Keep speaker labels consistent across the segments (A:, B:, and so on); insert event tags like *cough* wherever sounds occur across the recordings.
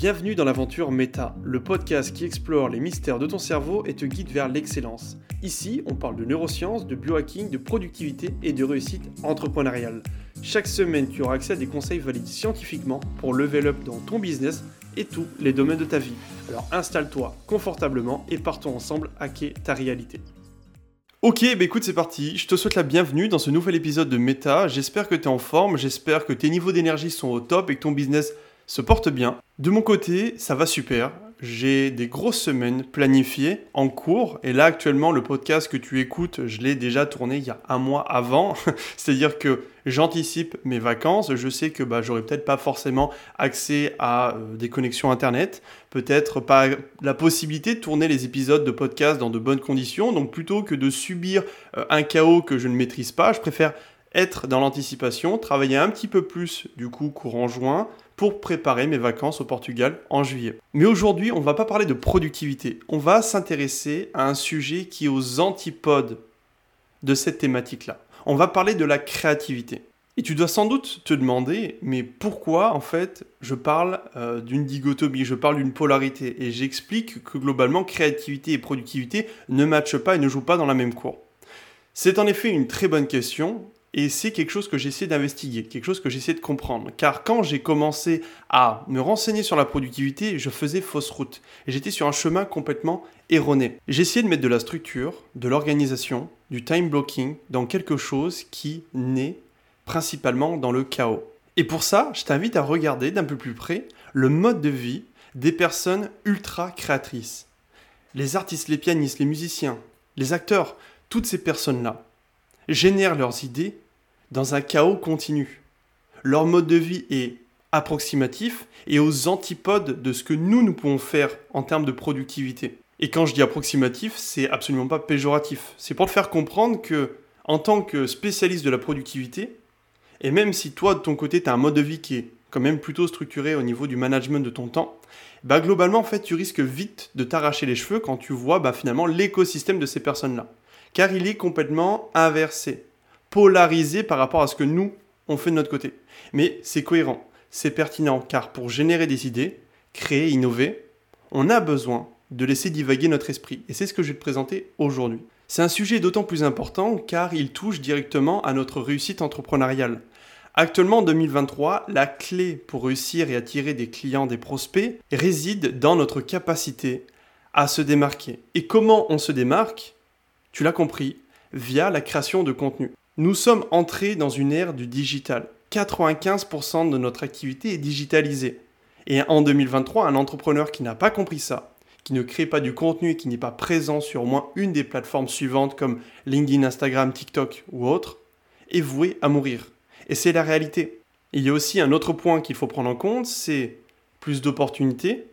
A: Bienvenue dans l'aventure Meta, le podcast qui explore les mystères de ton cerveau et te guide vers l'excellence. Ici, on parle de neurosciences, de biohacking, de productivité et de réussite entrepreneuriale. Chaque semaine, tu auras accès à des conseils validés scientifiquement pour level up dans ton business et tous les domaines de ta vie. Alors installe-toi confortablement et partons ensemble hacker ta réalité. Ok, bah écoute, c'est parti. Je te souhaite la bienvenue dans ce nouvel épisode de Meta. J'espère que tu es en forme, j'espère que tes niveaux d'énergie sont au top et que ton business se porte bien. De mon côté, ça va super. J'ai des grosses semaines planifiées en cours. Et là, actuellement, le podcast que tu écoutes, je l'ai déjà tourné il y a un mois avant. *laughs* C'est-à-dire que j'anticipe mes vacances. Je sais que bah, j'aurai peut-être pas forcément accès à euh, des connexions Internet. Peut-être pas la possibilité de tourner les épisodes de podcast dans de bonnes conditions. Donc plutôt que de subir euh, un chaos que je ne maîtrise pas, je préfère être dans l'anticipation, travailler un petit peu plus du coup courant juin pour préparer mes vacances au Portugal en juillet. Mais aujourd'hui, on ne va pas parler de productivité, on va s'intéresser à un sujet qui est aux antipodes de cette thématique-là. On va parler de la créativité. Et tu dois sans doute te demander, mais pourquoi en fait je parle euh, d'une digotomie, je parle d'une polarité, et j'explique que globalement créativité et productivité ne matchent pas et ne jouent pas dans la même cour. C'est en effet une très bonne question, et c'est quelque chose que j'essaie d'investiguer, quelque chose que j'essaie de comprendre. Car quand j'ai commencé à me renseigner sur la productivité, je faisais fausse route. Et j'étais sur un chemin complètement erroné. Essayé de mettre de la structure, de l'organisation, du time blocking dans quelque chose qui naît principalement dans le chaos. Et pour ça, je t'invite à regarder d'un peu plus près le mode de vie des personnes ultra créatrices. Les artistes, les pianistes, les musiciens, les acteurs, toutes ces personnes-là génèrent leurs idées dans un chaos continu. Leur mode de vie est approximatif et aux antipodes de ce que nous, nous pouvons faire en termes de productivité. Et quand je dis approximatif, c'est absolument pas péjoratif. C'est pour te faire comprendre que, en tant que spécialiste de la productivité, et même si toi, de ton côté, tu as un mode de vie qui est quand même plutôt structuré au niveau du management de ton temps, bah globalement, en fait, tu risques vite de t'arracher les cheveux quand tu vois bah, finalement l'écosystème de ces personnes-là car il est complètement inversé, polarisé par rapport à ce que nous, on fait de notre côté. Mais c'est cohérent, c'est pertinent, car pour générer des idées, créer, innover, on a besoin de laisser divaguer notre esprit. Et c'est ce que je vais te présenter aujourd'hui. C'est un sujet d'autant plus important car il touche directement à notre réussite entrepreneuriale. Actuellement, en 2023, la clé pour réussir et attirer des clients, des prospects, réside dans notre capacité à se démarquer. Et comment on se démarque? Tu l'as compris, via la création de contenu. Nous sommes entrés dans une ère du digital. 95% de notre activité est digitalisée. Et en 2023, un entrepreneur qui n'a pas compris ça, qui ne crée pas du contenu et qui n'est pas présent sur au moins une des plateformes suivantes comme LinkedIn, Instagram, TikTok ou autres, est voué à mourir. Et c'est la réalité. Il y a aussi un autre point qu'il faut prendre en compte, c'est plus d'opportunités,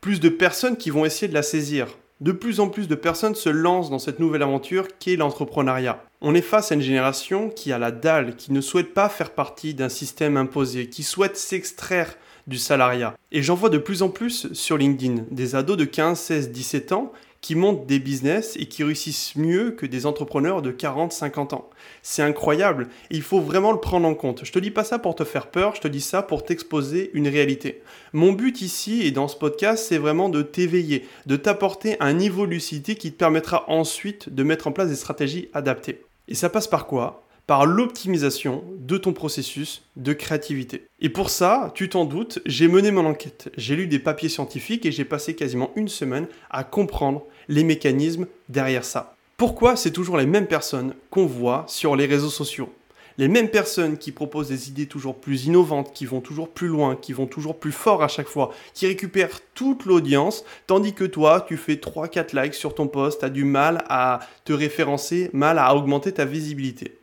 A: plus de personnes qui vont essayer de la saisir de plus en plus de personnes se lancent dans cette nouvelle aventure qu'est l'entrepreneuriat. On est face à une génération qui a la dalle, qui ne souhaite pas faire partie d'un système imposé, qui souhaite s'extraire du salariat. Et j'en vois de plus en plus sur LinkedIn, des ados de 15, 16, 17 ans qui montent des business et qui réussissent mieux que des entrepreneurs de 40, 50 ans. C'est incroyable et il faut vraiment le prendre en compte. Je te dis pas ça pour te faire peur, je te dis ça pour t'exposer une réalité. Mon but ici et dans ce podcast, c'est vraiment de t'éveiller, de t'apporter un niveau de lucidité qui te permettra ensuite de mettre en place des stratégies adaptées. Et ça passe par quoi? Par l'optimisation de ton processus de créativité. Et pour ça, tu t'en doutes, j'ai mené mon enquête. J'ai lu des papiers scientifiques et j'ai passé quasiment une semaine à comprendre les mécanismes derrière ça. Pourquoi c'est toujours les mêmes personnes qu'on voit sur les réseaux sociaux? Les mêmes personnes qui proposent des idées toujours plus innovantes, qui vont toujours plus loin, qui vont toujours plus fort à chaque fois, qui récupèrent toute l'audience, tandis que toi, tu fais 3-4 likes sur ton post, tu as du mal à te référencer, mal à augmenter ta visibilité.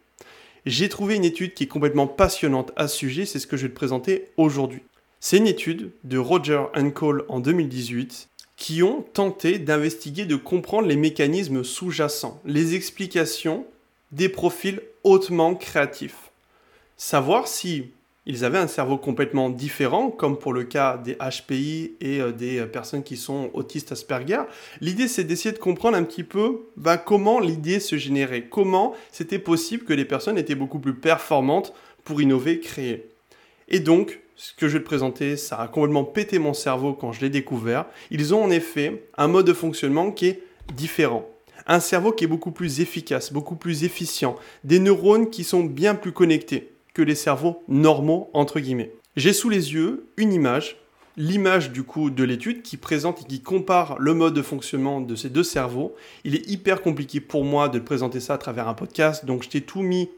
A: J'ai trouvé une étude qui est complètement passionnante à ce sujet, c'est ce que je vais te présenter aujourd'hui. C'est une étude de Roger Cole en 2018 qui ont tenté d'investiguer, de comprendre les mécanismes sous-jacents, les explications des profils hautement créatifs. Savoir si ils avaient un cerveau complètement différent, comme pour le cas des HPI et euh, des euh, personnes qui sont autistes Asperger. L'idée, c'est d'essayer de comprendre un petit peu ben, comment l'idée se générait, comment c'était possible que les personnes étaient beaucoup plus performantes pour innover, créer. Et donc, ce que je vais te présenter, ça a complètement pété mon cerveau quand je l'ai découvert. Ils ont en effet un mode de fonctionnement qui est différent. Un cerveau qui est beaucoup plus efficace, beaucoup plus efficient. Des neurones qui sont bien plus connectés que les cerveaux normaux, entre guillemets. J'ai sous les yeux une image, l'image du coup de l'étude qui présente et qui compare le mode de fonctionnement de ces deux cerveaux. Il est hyper compliqué pour moi de présenter ça à travers un podcast, donc je t'ai tout mis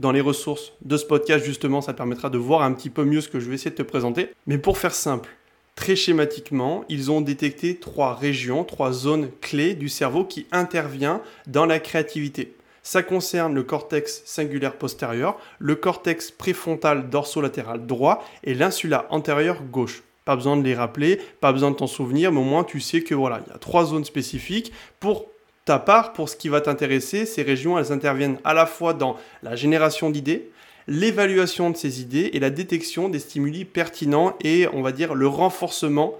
A: dans les ressources de ce podcast, justement, ça te permettra de voir un petit peu mieux ce que je vais essayer de te présenter. Mais pour faire simple, très schématiquement, ils ont détecté trois régions, trois zones clés du cerveau qui interviennent dans la créativité. Ça concerne le cortex singulaire postérieur, le cortex préfrontal dorsolatéral droit et l'insula antérieure gauche. Pas besoin de les rappeler, pas besoin de t'en souvenir, mais au moins tu sais que voilà, il y a trois zones spécifiques pour ta part, pour ce qui va t'intéresser, ces régions, elles interviennent à la fois dans la génération d'idées, l'évaluation de ces idées et la détection des stimuli pertinents et, on va dire, le renforcement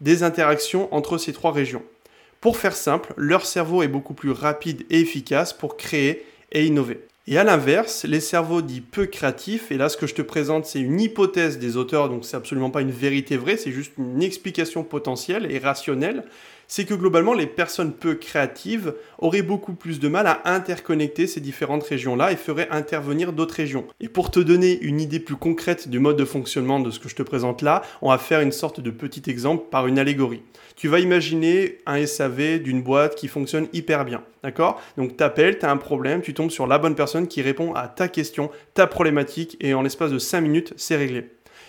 A: des interactions entre ces trois régions. Pour faire simple, leur cerveau est beaucoup plus rapide et efficace pour créer et innover. Et à l'inverse, les cerveaux dits peu créatifs, et là ce que je te présente c'est une hypothèse des auteurs, donc c'est absolument pas une vérité vraie, c'est juste une explication potentielle et rationnelle, c'est que globalement, les personnes peu créatives auraient beaucoup plus de mal à interconnecter ces différentes régions-là et feraient intervenir d'autres régions. Et pour te donner une idée plus concrète du mode de fonctionnement de ce que je te présente là, on va faire une sorte de petit exemple par une allégorie. Tu vas imaginer un SAV d'une boîte qui fonctionne hyper bien. D'accord? Donc tu appelles, tu as un problème, tu tombes sur la bonne personne qui répond à ta question, ta problématique, et en l'espace de 5 minutes, c'est réglé.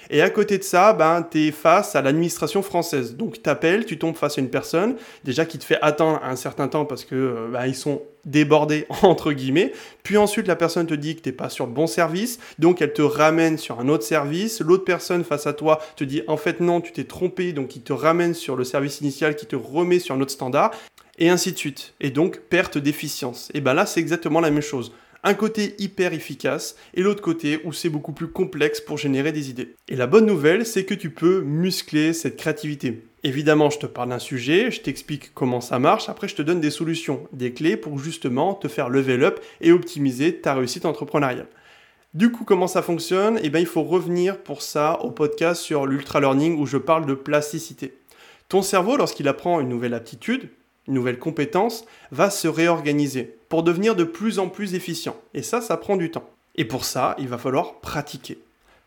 A: Et à côté de ça, ben, tu es face à l'administration française. Donc tu appelles, tu tombes face à une personne, déjà qui te fait attendre un certain temps parce que euh, ben, ils sont débordés *laughs* entre guillemets. Puis ensuite, la personne te dit que tu n'es pas sur le bon service, donc elle te ramène sur un autre service. L'autre personne face à toi te dit en fait non, tu t'es trompé, donc il te ramène sur le service initial qui te remet sur un autre standard. Et ainsi de suite. Et donc, perte d'efficience. Et ben là, c'est exactement la même chose un côté hyper efficace et l'autre côté où c'est beaucoup plus complexe pour générer des idées. Et la bonne nouvelle, c'est que tu peux muscler cette créativité. Évidemment, je te parle d'un sujet, je t'explique comment ça marche, après je te donne des solutions, des clés pour justement te faire level up et optimiser ta réussite entrepreneuriale. Du coup, comment ça fonctionne? Eh bien, il faut revenir pour ça au podcast sur l'ultra learning où je parle de plasticité. Ton cerveau, lorsqu'il apprend une nouvelle aptitude, nouvelle compétence, va se réorganiser pour devenir de plus en plus efficient. Et ça, ça prend du temps. Et pour ça, il va falloir pratiquer.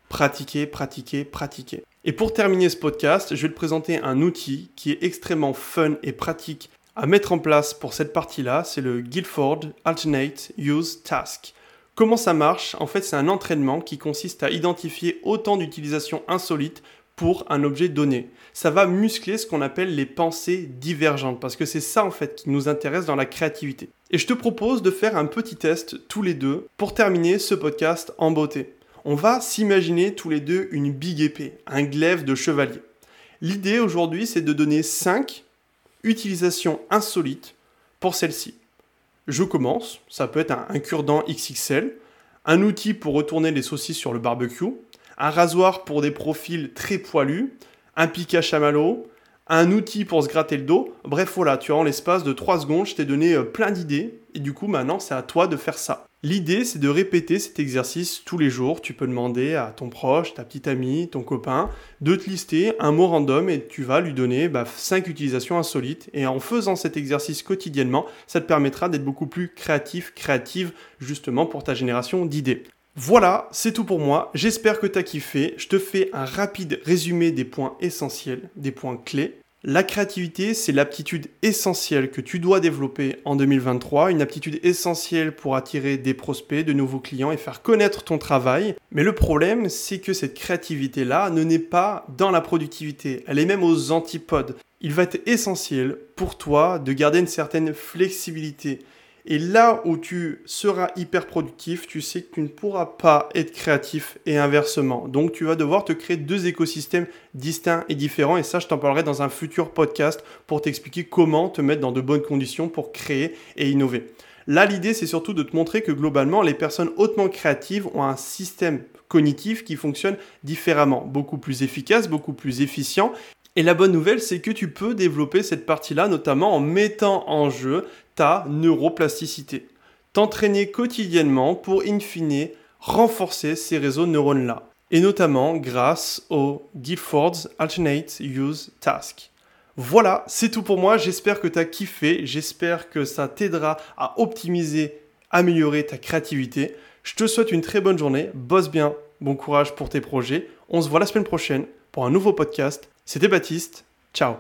A: Pratiquer, pratiquer, pratiquer. Et pour terminer ce podcast, je vais te présenter un outil qui est extrêmement fun et pratique à mettre en place pour cette partie-là. C'est le Guilford Alternate Use Task. Comment ça marche? En fait, c'est un entraînement qui consiste à identifier autant d'utilisations insolites pour un objet donné. Ça va muscler ce qu'on appelle les pensées divergentes, parce que c'est ça en fait qui nous intéresse dans la créativité. Et je te propose de faire un petit test tous les deux pour terminer ce podcast en beauté. On va s'imaginer tous les deux une big épée, un glaive de chevalier. L'idée aujourd'hui, c'est de donner 5 utilisations insolites pour celle-ci. Je commence, ça peut être un, un cure-dent XXL, un outil pour retourner les saucisses sur le barbecue, un rasoir pour des profils très poilus, un pic à chamallow, un outil pour se gratter le dos. Bref, voilà, tu as en l'espace de 3 secondes, je t'ai donné euh, plein d'idées. Et du coup, maintenant, c'est à toi de faire ça. L'idée, c'est de répéter cet exercice tous les jours. Tu peux demander à ton proche, ta petite amie, ton copain, de te lister un mot random et tu vas lui donner 5 bah, utilisations insolites. Et en faisant cet exercice quotidiennement, ça te permettra d'être beaucoup plus créatif, créative, justement pour ta génération d'idées. Voilà, c'est tout pour moi. J'espère que tu as kiffé. Je te fais un rapide résumé des points essentiels, des points clés. La créativité, c'est l'aptitude essentielle que tu dois développer en 2023, une aptitude essentielle pour attirer des prospects, de nouveaux clients et faire connaître ton travail. Mais le problème, c'est que cette créativité-là ne naît pas dans la productivité, elle est même aux antipodes. Il va être essentiel pour toi de garder une certaine flexibilité, et là où tu seras hyper productif, tu sais que tu ne pourras pas être créatif et inversement. Donc tu vas devoir te créer deux écosystèmes distincts et différents. Et ça, je t'en parlerai dans un futur podcast pour t'expliquer comment te mettre dans de bonnes conditions pour créer et innover. Là, l'idée, c'est surtout de te montrer que globalement, les personnes hautement créatives ont un système cognitif qui fonctionne différemment, beaucoup plus efficace, beaucoup plus efficient. Et la bonne nouvelle, c'est que tu peux développer cette partie-là, notamment en mettant en jeu ta neuroplasticité. T'entraîner quotidiennement pour, in fine, renforcer ces réseaux neurones-là. et notamment grâce au Guilford's Alternate Use Task. Voilà, c'est tout pour moi. J'espère que tu as kiffé. J'espère que ça t'aidera à optimiser, améliorer ta créativité. Je te souhaite une très bonne journée. Bosse bien. Bon courage pour tes projets. On se voit la semaine prochaine pour un nouveau podcast. C'était Baptiste. Ciao